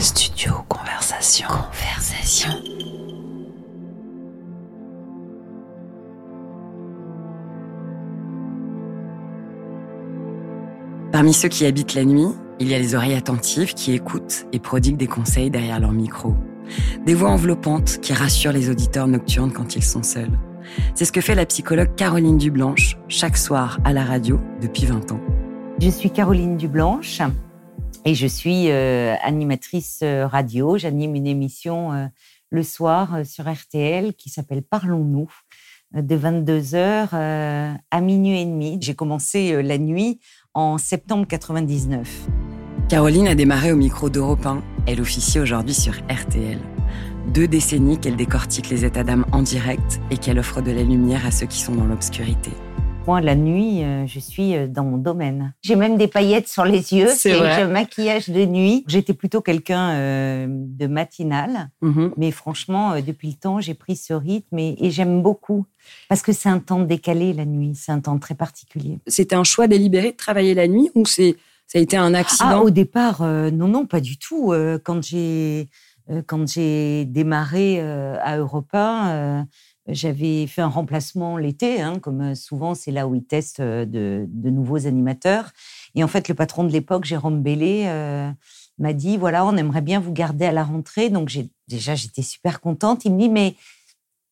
Studio Conversation. Conversation. Parmi ceux qui habitent la nuit, il y a les oreilles attentives qui écoutent et prodiguent des conseils derrière leur micro. Des voix enveloppantes qui rassurent les auditeurs nocturnes quand ils sont seuls. C'est ce que fait la psychologue Caroline Dublanche chaque soir à la radio depuis 20 ans. Je suis Caroline Dublanche et je suis euh, animatrice euh, radio. J'anime une émission euh, le soir sur RTL qui s'appelle Parlons-nous de 22h à minuit et demi. J'ai commencé la nuit en septembre 99. Caroline a démarré au micro d'Europe 1. Elle officie aujourd'hui sur RTL. Deux décennies qu'elle décortique les états d'âme en direct et qu'elle offre de la lumière à ceux qui sont dans l'obscurité. Moi, la nuit, euh, je suis euh, dans mon domaine. J'ai même des paillettes sur les yeux. C'est un maquillage de nuit. J'étais plutôt quelqu'un euh, de matinal. Mhm. Mais franchement, depuis le temps, j'ai pris ce rythme et, j'aime beaucoup. Parce que c'est un temps décalé, la nuit. C'est un temps très particulier. C'était un choix délibéré de travailler la nuit ou c'est ça a été un accident? Ah, Au départ, non, non, pas du tout. quand j'ai quand j'ai démarré à Europa, j'avais fait un remplacement l'été, hein, comme euh, souvent c'est là où ils testent euh, de, nouveaux animateurs. Et en fait, le patron de l'époque, Jérôme Bellé, euh, m'a dit voilà, on aimerait bien vous garder à la rentrée. Donc déjà, j'étais super contente. Il me dit mais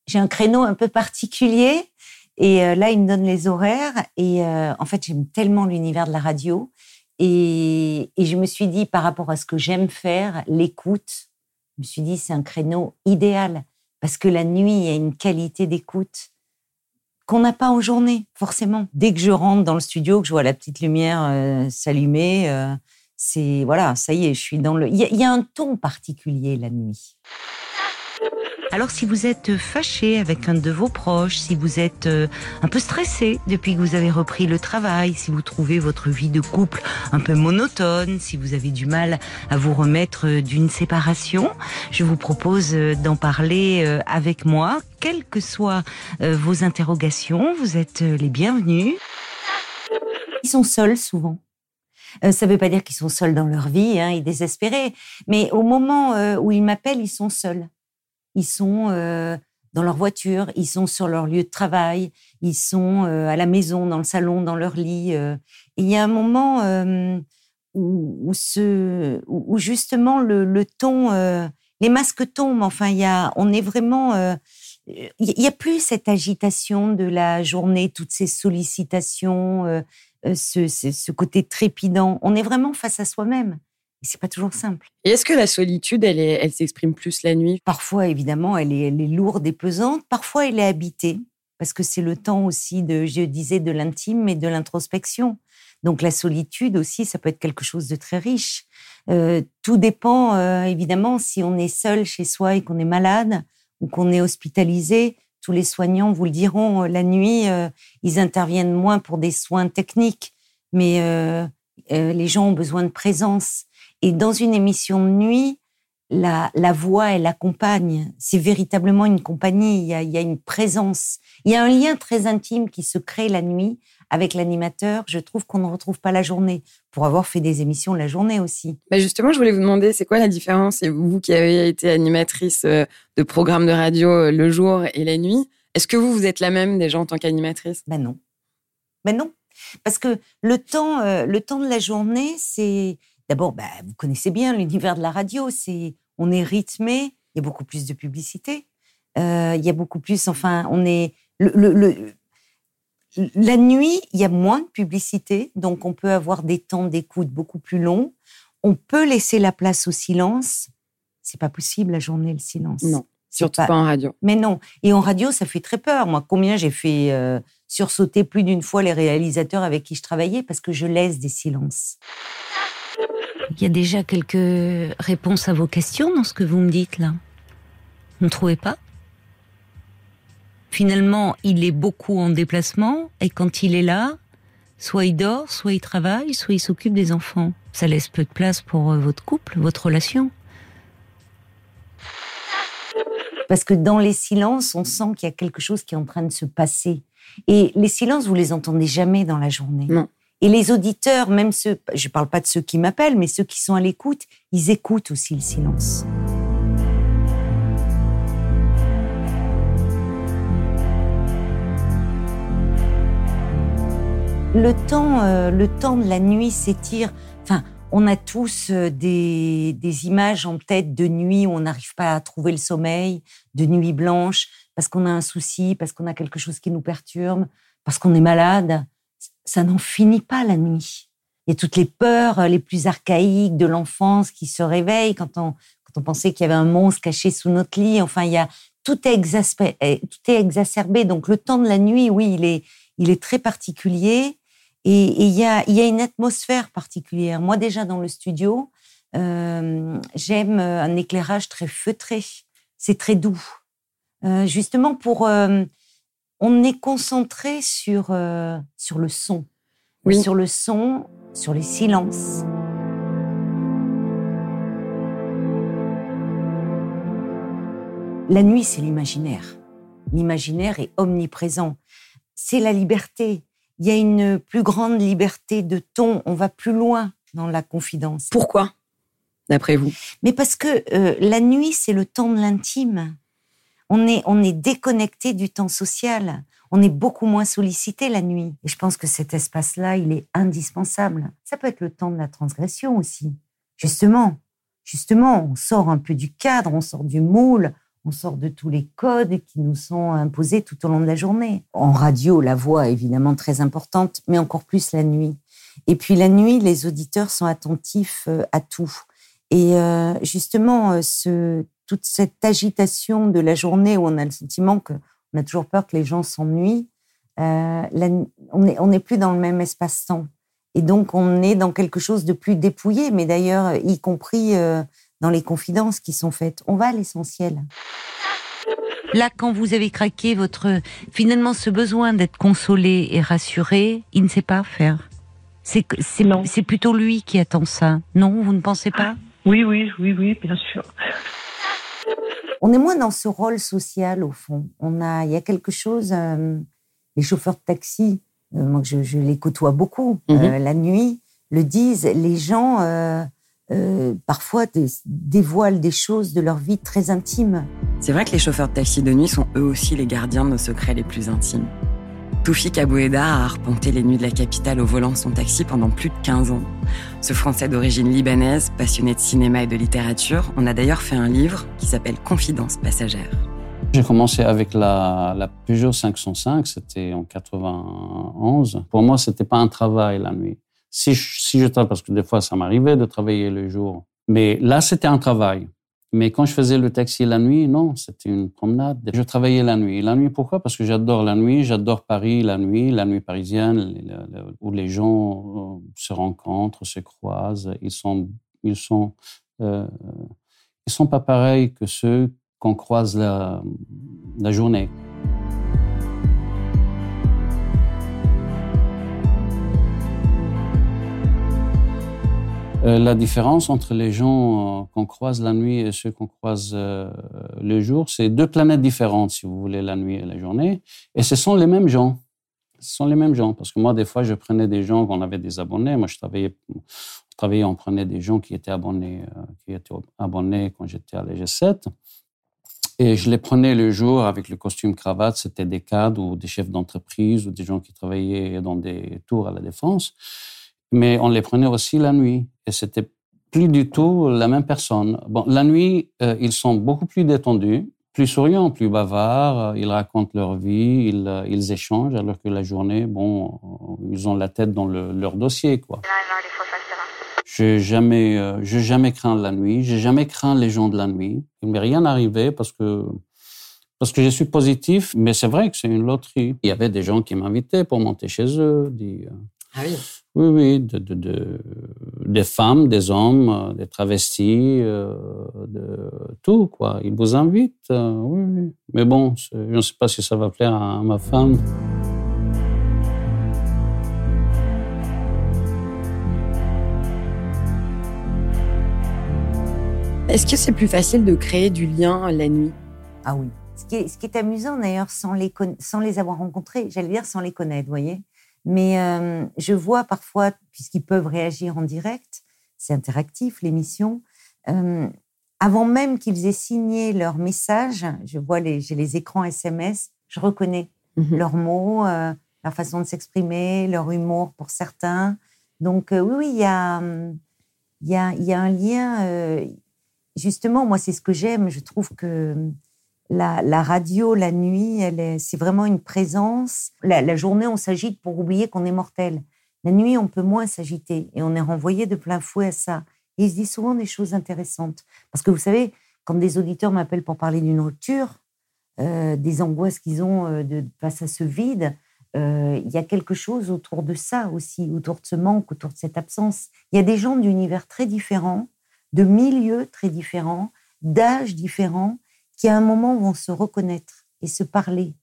j'ai un créneau un peu particulier. Et là, il me donne les horaires. Et en fait, j'aime tellement l'univers de la radio. Et, et, je me suis dit, par rapport à ce que j'aime faire, l'écoute, je me suis dit, c'est un créneau idéal parce que la nuit, il y a une qualité d'écoute qu'on n'a pas en journée, forcément. Dès que je rentre dans le studio, que je vois la petite lumière euh, s'allumer, euh, c'est voilà, ça y est, je suis dans le. Il y, a un ton particulier la nuit. Alors si vous êtes fâché avec un de vos proches, si vous êtes euh, un peu stressé depuis que vous avez repris le travail, si vous trouvez votre vie de couple un peu monotone, si vous avez du mal à vous remettre d'une séparation, je vous propose euh, d'en parler euh, avec moi, quelles que soient vos interrogations, vous êtes les bienvenus. Ils sont seuls souvent. ça ne veut pas dire qu'ils sont seuls dans leur vie, hein, ils désespérés, mais au moment où ils m'appellent, ils sont seuls ils sont euh, dans leur voiture, ils sont sur leur lieu de travail, ils sont euh, à la maison, dans le salon, dans leur lit. Euh. il y a un moment où, justement le, ton, les masques tombent. Enfin, il y a, on est vraiment, il n'y a plus cette agitation de la journée, toutes ces sollicitations, ce côté trépidant. On est vraiment face à soi-même. Et c'est pas toujours simple. Et est-ce que la solitude, elle, elle s'exprime plus la nuit? Parfois, évidemment, elle est, elle est lourde et pesante. Parfois, elle est habitée, parce que c'est le temps aussi de, je disais, de l'intime et de l'introspection. Donc la solitude aussi, ça peut être quelque chose de très riche. Euh, tout dépend, euh, évidemment, si on est seul chez soi et qu'on est malade ou qu'on est hospitalisé. Tous les soignants vous le diront, euh, la nuit, ils interviennent moins pour des soins techniques, mais les gens ont besoin de présence. Et dans une émission de nuit, la, la voix, elle accompagne. C'est véritablement une compagnie. Il y, a, il y, a, une présence. Il y a un lien très intime qui se crée la nuit avec l'animateur. Je trouve qu'on ne retrouve pas la journée. Pour avoir fait des émissions la journée aussi. Bah justement, je voulais vous demander, c'est quoi la différence? Et vous qui avez été animatrice euh, de programmes de radio euh, le jour et la nuit, est-ce que vous, vous êtes la même déjà en tant qu'animatrice? Ben non. Ben non. Parce que le temps, euh, le temps de la journée, c'est D'abord, bah, vous connaissez bien l'univers de la radio. C'est, on est rythmé. Il y a beaucoup plus de publicité. Euh, il y a beaucoup plus. Enfin, on est le, la nuit. Il y a moins de publicité, donc on peut avoir des temps d'écoute beaucoup plus longs. On peut laisser la place au silence. C'est pas possible la journée le silence. Non, surtout pas... en radio. Mais non. Et en radio, ça fait très peur. Moi, combien j'ai fait euh, sursauter plus d'une fois les réalisateurs avec qui je travaillais parce que je laisse des silences. Il y a déjà quelques réponses à vos questions dans ce que vous me dites là. Vous ne trouvez pas? Finalement, il est beaucoup en déplacement et quand il est là, soit il dort, soit il travaille, soit il s'occupe des enfants. Ça laisse peu de place pour euh, votre couple, votre relation. Parce que dans les silences, on sent qu'il y a quelque chose qui est en train de se passer. Et les silences, vous les entendez jamais dans la journée. Non. Et les auditeurs, même ceux, je parle pas de ceux qui m'appellent, mais ceux qui sont à l'écoute, ils écoutent aussi le silence. Le temps, euh, le temps de la nuit s'étire. Enfin, on a tous euh, des, des, images en tête de nuit où on n'arrive pas à trouver le sommeil, de nuit blanche, parce qu'on a un souci, parce qu'on a quelque chose qui nous perturbe, parce qu'on est malade. Ça n'en finit pas la nuit. Il y a toutes les peurs euh, les plus archaïques de l'enfance qui se réveillent quand on, quand on pensait qu'il y avait un monstre caché sous notre lit. Enfin, il y a tout est, tout est exacerbé. Donc le temps de la nuit, oui, il est, il est très particulier. Et il y a, y a une atmosphère particulière. Moi, déjà dans le studio, euh, j'aime un éclairage très feutré. C'est très doux. Euh, justement pour... Euh, on est concentré sur, euh, sur le son. Oui. Sur le son, sur les silences. La nuit, c'est l'imaginaire. L'imaginaire est omniprésent. C'est la liberté il y a une plus grande liberté de ton. On va plus loin dans la confidence. Pourquoi, d'après vous? Mais parce que euh, la nuit, c'est le temps de l'intime. On est, on est déconnecté du temps social. On est beaucoup moins sollicité la nuit. Et je pense que cet espace-là, il est indispensable. Ça peut être le temps de la transgression aussi. Justement, justement, on sort un peu du cadre, on sort du moule, on sort de tous les codes qui nous sont imposés tout au long de la journée. En radio, la voix est évidemment très importante, mais encore plus la nuit. Et puis la nuit, les auditeurs sont attentifs euh, à tout. Et euh, justement, euh, ce, toute cette agitation de la journée où on a le sentiment qu'on a toujours peur que les gens s'ennuient, on n'est on est plus dans le même espace-temps. Et donc, on est dans quelque chose de plus dépouillé, mais d'ailleurs, y compris dans les confidences qui sont faites. On va à l'essentiel. Là, quand vous avez craqué votre, finalement, ce besoin d'être consolé et rassuré, il ne sait pas faire. C'est c'est plutôt lui qui attend ça. Non, vous ne pensez pas? Oui, oui, oui, oui, bien sûr. On est moins dans ce rôle social au fond. On a, il y a quelque chose. Euh, les chauffeurs de taxi, euh, moi je, les côtoie beaucoup mhm. euh, la nuit, le disent. Les gens euh, parfois dévoilent des choses de leur vie très intimes. C'est vrai que les chauffeurs de taxi de nuit sont eux aussi les gardiens de nos secrets les plus intimes. Toufik Aboueda a arpenté les nuits de la capitale au volant de son taxi pendant plus de 15 ans. Ce Français d'origine libanaise, passionné de cinéma et de littérature, en a d'ailleurs fait un livre qui s'appelle Confidence passagère. J'ai commencé avec la, Peugeot 505, c'était en 91. Pour moi, c'était pas un travail la nuit. Si je, si je parce que des fois ça m'arrivait de travailler le jour, mais là c'était un travail. Mais quand je faisais le taxi la nuit, non, c'était une promenade. Je travaillais la nuit. La nuit, pourquoi? Parce que j'adore la nuit, j'adore Paris la nuit, la nuit parisienne, où les gens euh, se rencontrent, se croisent. Ils sont, ils sont, euh, ils sont pas pareils que ceux qu'on croise la, la journée. La différence entre les gens euh, qu'on croise la nuit et ceux qu'on croise euh, le jour, c'est deux planètes différentes, si vous voulez, la nuit et la journée. Et ce sont les mêmes gens. Ce sont les mêmes gens. Parce que moi, des fois, je prenais des gens, qu'on avait des abonnés. Moi, je travaillais, on travaillait, on prenait des gens qui étaient abonnés, qui étaient abonnés quand j'étais à l'EG7. Et je les prenais le jour avec le costume cravate. C'était des cadres ou des chefs d'entreprise ou des gens qui travaillaient dans des tours à la défense mais on les prenait aussi la nuit. Et c'était plus du tout la même personne. Bon, la nuit, euh, ils sont beaucoup plus détendus, plus souriants, plus bavards. Ils racontent leur vie, ils, euh, ils échangent, alors que la journée, bon, ils ont la tête dans le, leur dossier, quoi. J'ai jamais, euh, j'ai jamais craint la nuit. J'ai jamais craint les gens de la nuit. Il m'est rien arrivé parce que parce que je suis positif, mais c'est vrai que c'est une loterie. Il y avait des gens qui m'invitaient pour monter chez eux. Dit, ah oui. Oui, oui, de, de, de, des femmes, des hommes, euh, des travestis, euh, de tout, quoi. Ils vous invitent, euh, oui, oui. Mais bon, je ne sais pas si ça va plaire à, ma femme. Est-ce que c'est plus facile de créer du lien la nuit? Ah oui. Ce qui est, ce qui est amusant d'ailleurs, sans les, sans les avoir rencontrés, j'allais dire sans les connaître, vous voyez? Mais euh, je vois parfois, puisqu'ils peuvent réagir en direct, c'est interactif l'émission, euh, avant même qu'ils aient signé leur message, je vois les, j'ai les écrans SMS, je reconnais Mhm. leurs mots, euh, leur façon de s'exprimer, leur humour pour certains. Donc oui, oui, il y a, y, a, y a un lien. justement, moi, c'est ce que j'aime. Je trouve que la, radio, la nuit, c'est vraiment une présence. La, journée, on s'agite pour oublier qu'on est mortel. La nuit, on peut moins s'agiter et on est renvoyé de plein fouet à ça. Il se dit souvent des choses intéressantes. Parce que vous savez, quand des auditeurs m'appellent pour parler d'une rupture, euh, des angoisses qu'ils ont euh, de, face à ce vide, euh, il y a quelque chose autour de ça aussi, autour de ce manque, autour de cette absence. Il y a des gens d'univers très différents, de milieux très différents, d'âges différents, qui à un moment vont se reconnaître et se parler.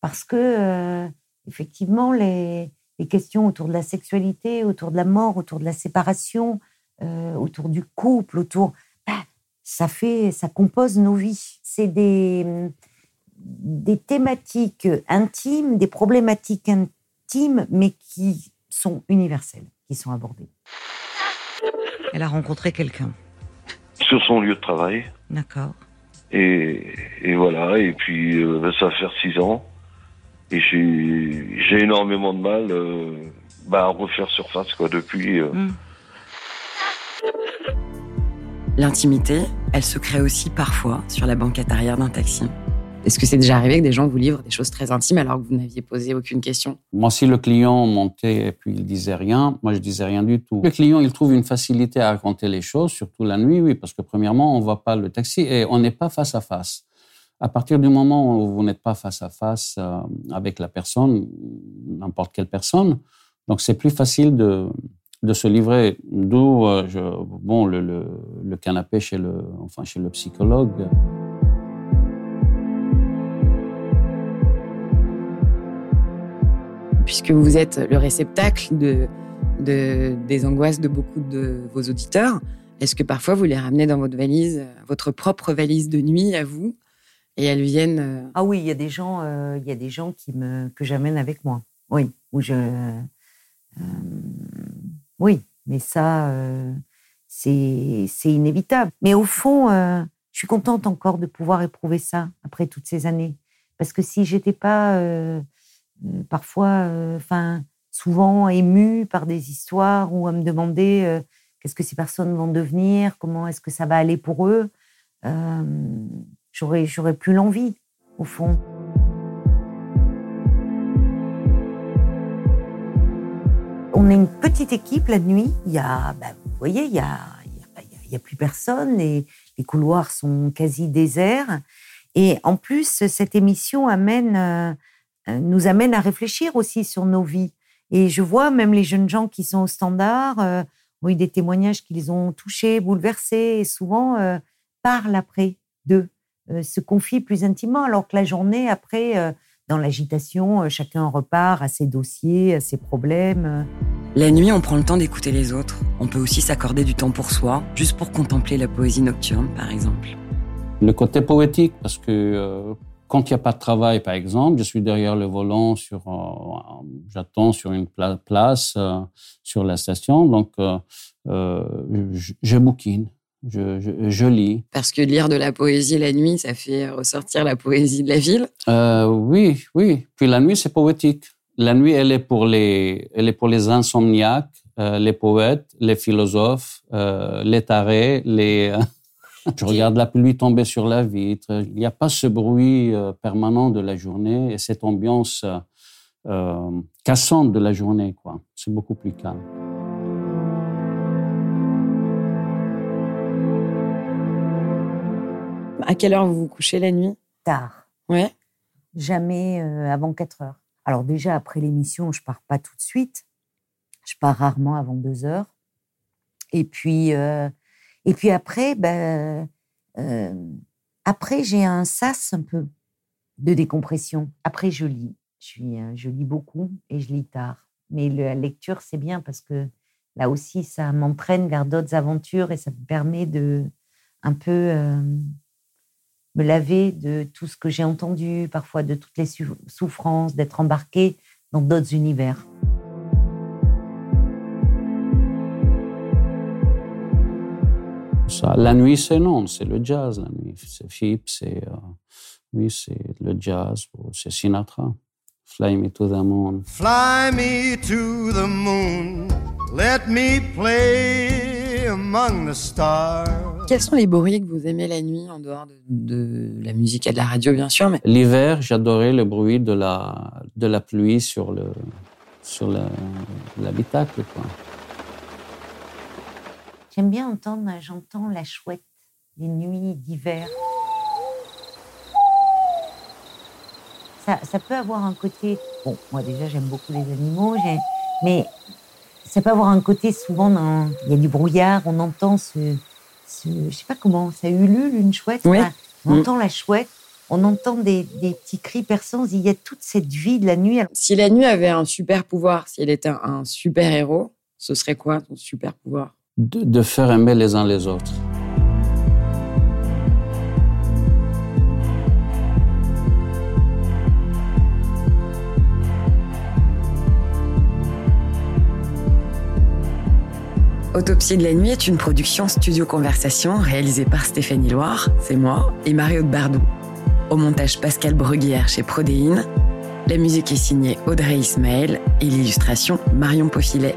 Parce que, euh, effectivement, les, les questions autour de la sexualité, autour de la mort, autour de la séparation, euh, autour du couple, autour. bah, ça fait, ça compose nos vies. C'est des, des thématiques intimes, des problématiques intimes, mais qui sont universelles, qui sont abordées. Elle a rencontré quelqu'un. sur son lieu de travail. D'accord. Et, et voilà, et puis euh, ça va faire six ans. Et j'ai j'ai énormément de mal euh, bah, à refaire surface quoi depuis. euh. Mm. L'intimité, elle se crée aussi parfois sur la banquette arrière d'un taxi. Est-ce que c'est déjà arrivé que des gens vous livrent des choses très intimes alors que vous n'aviez posé aucune question? Moi, si le client montait et puis il disait rien, moi je disais rien du tout. Le client, il trouve une facilité à raconter les choses, surtout la nuit, oui, parce que premièrement, on voit pas le taxi et on n'est pas face à face. À partir du moment où vous n'êtes pas face à face euh, avec la personne, n'importe quelle personne, donc c'est plus facile de, de se livrer. D'où euh, bon le, le, le canapé chez le enfin chez le psychologue. Puisque vous êtes le réceptacle de, de- des angoisses de beaucoup de vos auditeurs, est-ce que parfois vous les ramenez dans votre valise, euh, votre propre valise de nuit à vous, et elles viennent euh, Ah oui, il y a des gens, euh, il y a des gens qui me que j'amène avec moi. Oui, où je, oui, mais ça, c'est c'est inévitable. Mais au fond, je suis contente encore de pouvoir éprouver ça après toutes ces années, parce que si j'étais pas parfois, enfin, souvent émue par des histoires ou à me demander euh, qu'est-ce que ces personnes vont devenir, comment est-ce que ça va aller pour eux. euh, j'aurais j'aurais plus l'envie au fond. On est une petite équipe la nuit. Il y a, ben, vous voyez, il y a, il y a, plus personne. Les, les couloirs sont quasi déserts. Et en plus, cette émission amène, euh, euh, nous amène à réfléchir aussi sur nos vies. Et je vois même les jeunes gens qui sont au standard euh, ont eu des témoignages qui les ont touchés, bouleversés, et souvent euh, parlent après d'eux, euh, se confient plus intimement, alors que la journée après, euh, dans l'agitation, euh, chacun repart à ses dossiers, à ses problèmes. euh. La nuit, on prend le temps d'écouter les autres. On peut aussi s'accorder du temps pour soi, juste pour contempler la poésie nocturne, par exemple. Le côté poétique, parce que euh, quand il n'y a pas de travail, par exemple, je suis derrière le volant, sur, euh, j'attends sur une pla- place, euh, sur la station, donc euh, je, je bouquine, je, je, je lis. Parce que lire de la poésie la nuit, ça fait ressortir la poésie de la ville. Oui, oui. Puis la nuit, c'est poétique. La nuit, elle est pour les, elle est pour les insomniaques, les poètes, les philosophes, les tarés, les. Je regarde la pluie tomber sur la vitre. Il n'y a pas ce bruit euh, permanent de la journée et cette ambiance euh, euh, cassante de la journée, quoi. C'est beaucoup plus calme. À quelle heure vous vous couchez la nuit? Tard, Ouais. jamais euh, avant 4 heures. Alors déjà, après l'émission, je pars pas tout de suite. Je pars rarement avant 2 heures. Et puis, euh, et puis après, ben, euh, après j'ai un sas un peu de décompression. Après, je lis. Je, euh, lis beaucoup et je lis tard. Mais la lecture, c'est bien parce que là aussi, ça m'entraîne vers d'autres aventures et ça me permet de un peu euh, me laver de tout ce que j'ai entendu, parfois de toutes les souffrances, d'être embarqué dans d'autres univers. Ça, la nuit, c'est non, c'est le jazz. La nuit, c'est Phip, c'est euh, oui, c'est le jazz, c'est Sinatra. Fly me to the moon. Fly me to the moon. Let me play among the stars. Quels sont les bruits que vous aimez la nuit, en dehors de, de la musique et de la radio, bien sûr mais... L'hiver, j'adorais le bruit de la, de la pluie sur le sur l'habitacle. quoi. J'aime bien entendre, j'entends la chouette les nuits d'hiver. Ça, ça, peut avoir un côté. Bon, moi déjà j'aime beaucoup les animaux, mais ça peut avoir un côté souvent dans, il y a du brouillard, on entend ce, ce je sais pas comment, ça ulule une chouette. Oui. On entend la chouette, on entend des, des, petits cris perçants. Il y a toute cette vie de la nuit. Si la nuit avait un super pouvoir, si elle était un super héros, ce serait quoi son super pouvoir? De, faire aimer les uns les autres. Autopsie de la nuit est une production studio conversation réalisée par Stéphanie Loire, c'est moi, et Mario de Bardou. Au montage Pascal Bruguière chez Prodéine. La musique est signée Audrey Ismaël et l'illustration Marion Paufilet.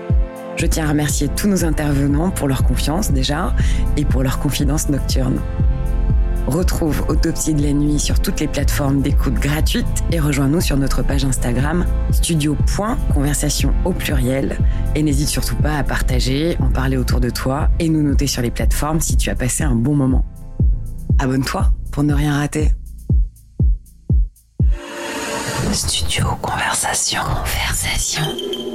Je tiens à remercier tous nos intervenants pour leur confiance déjà et pour leur confidence nocturne. Retrouve Autopsie de la nuit sur toutes les plateformes d'écoute gratuites et rejoins-nous sur notre page Instagram studio.conversation au pluriel et n'hésite surtout pas à partager, en parler autour de toi et nous noter sur les plateformes si tu as passé un bon moment. Abonne-toi pour ne rien rater. Studio Conversation. Conversation.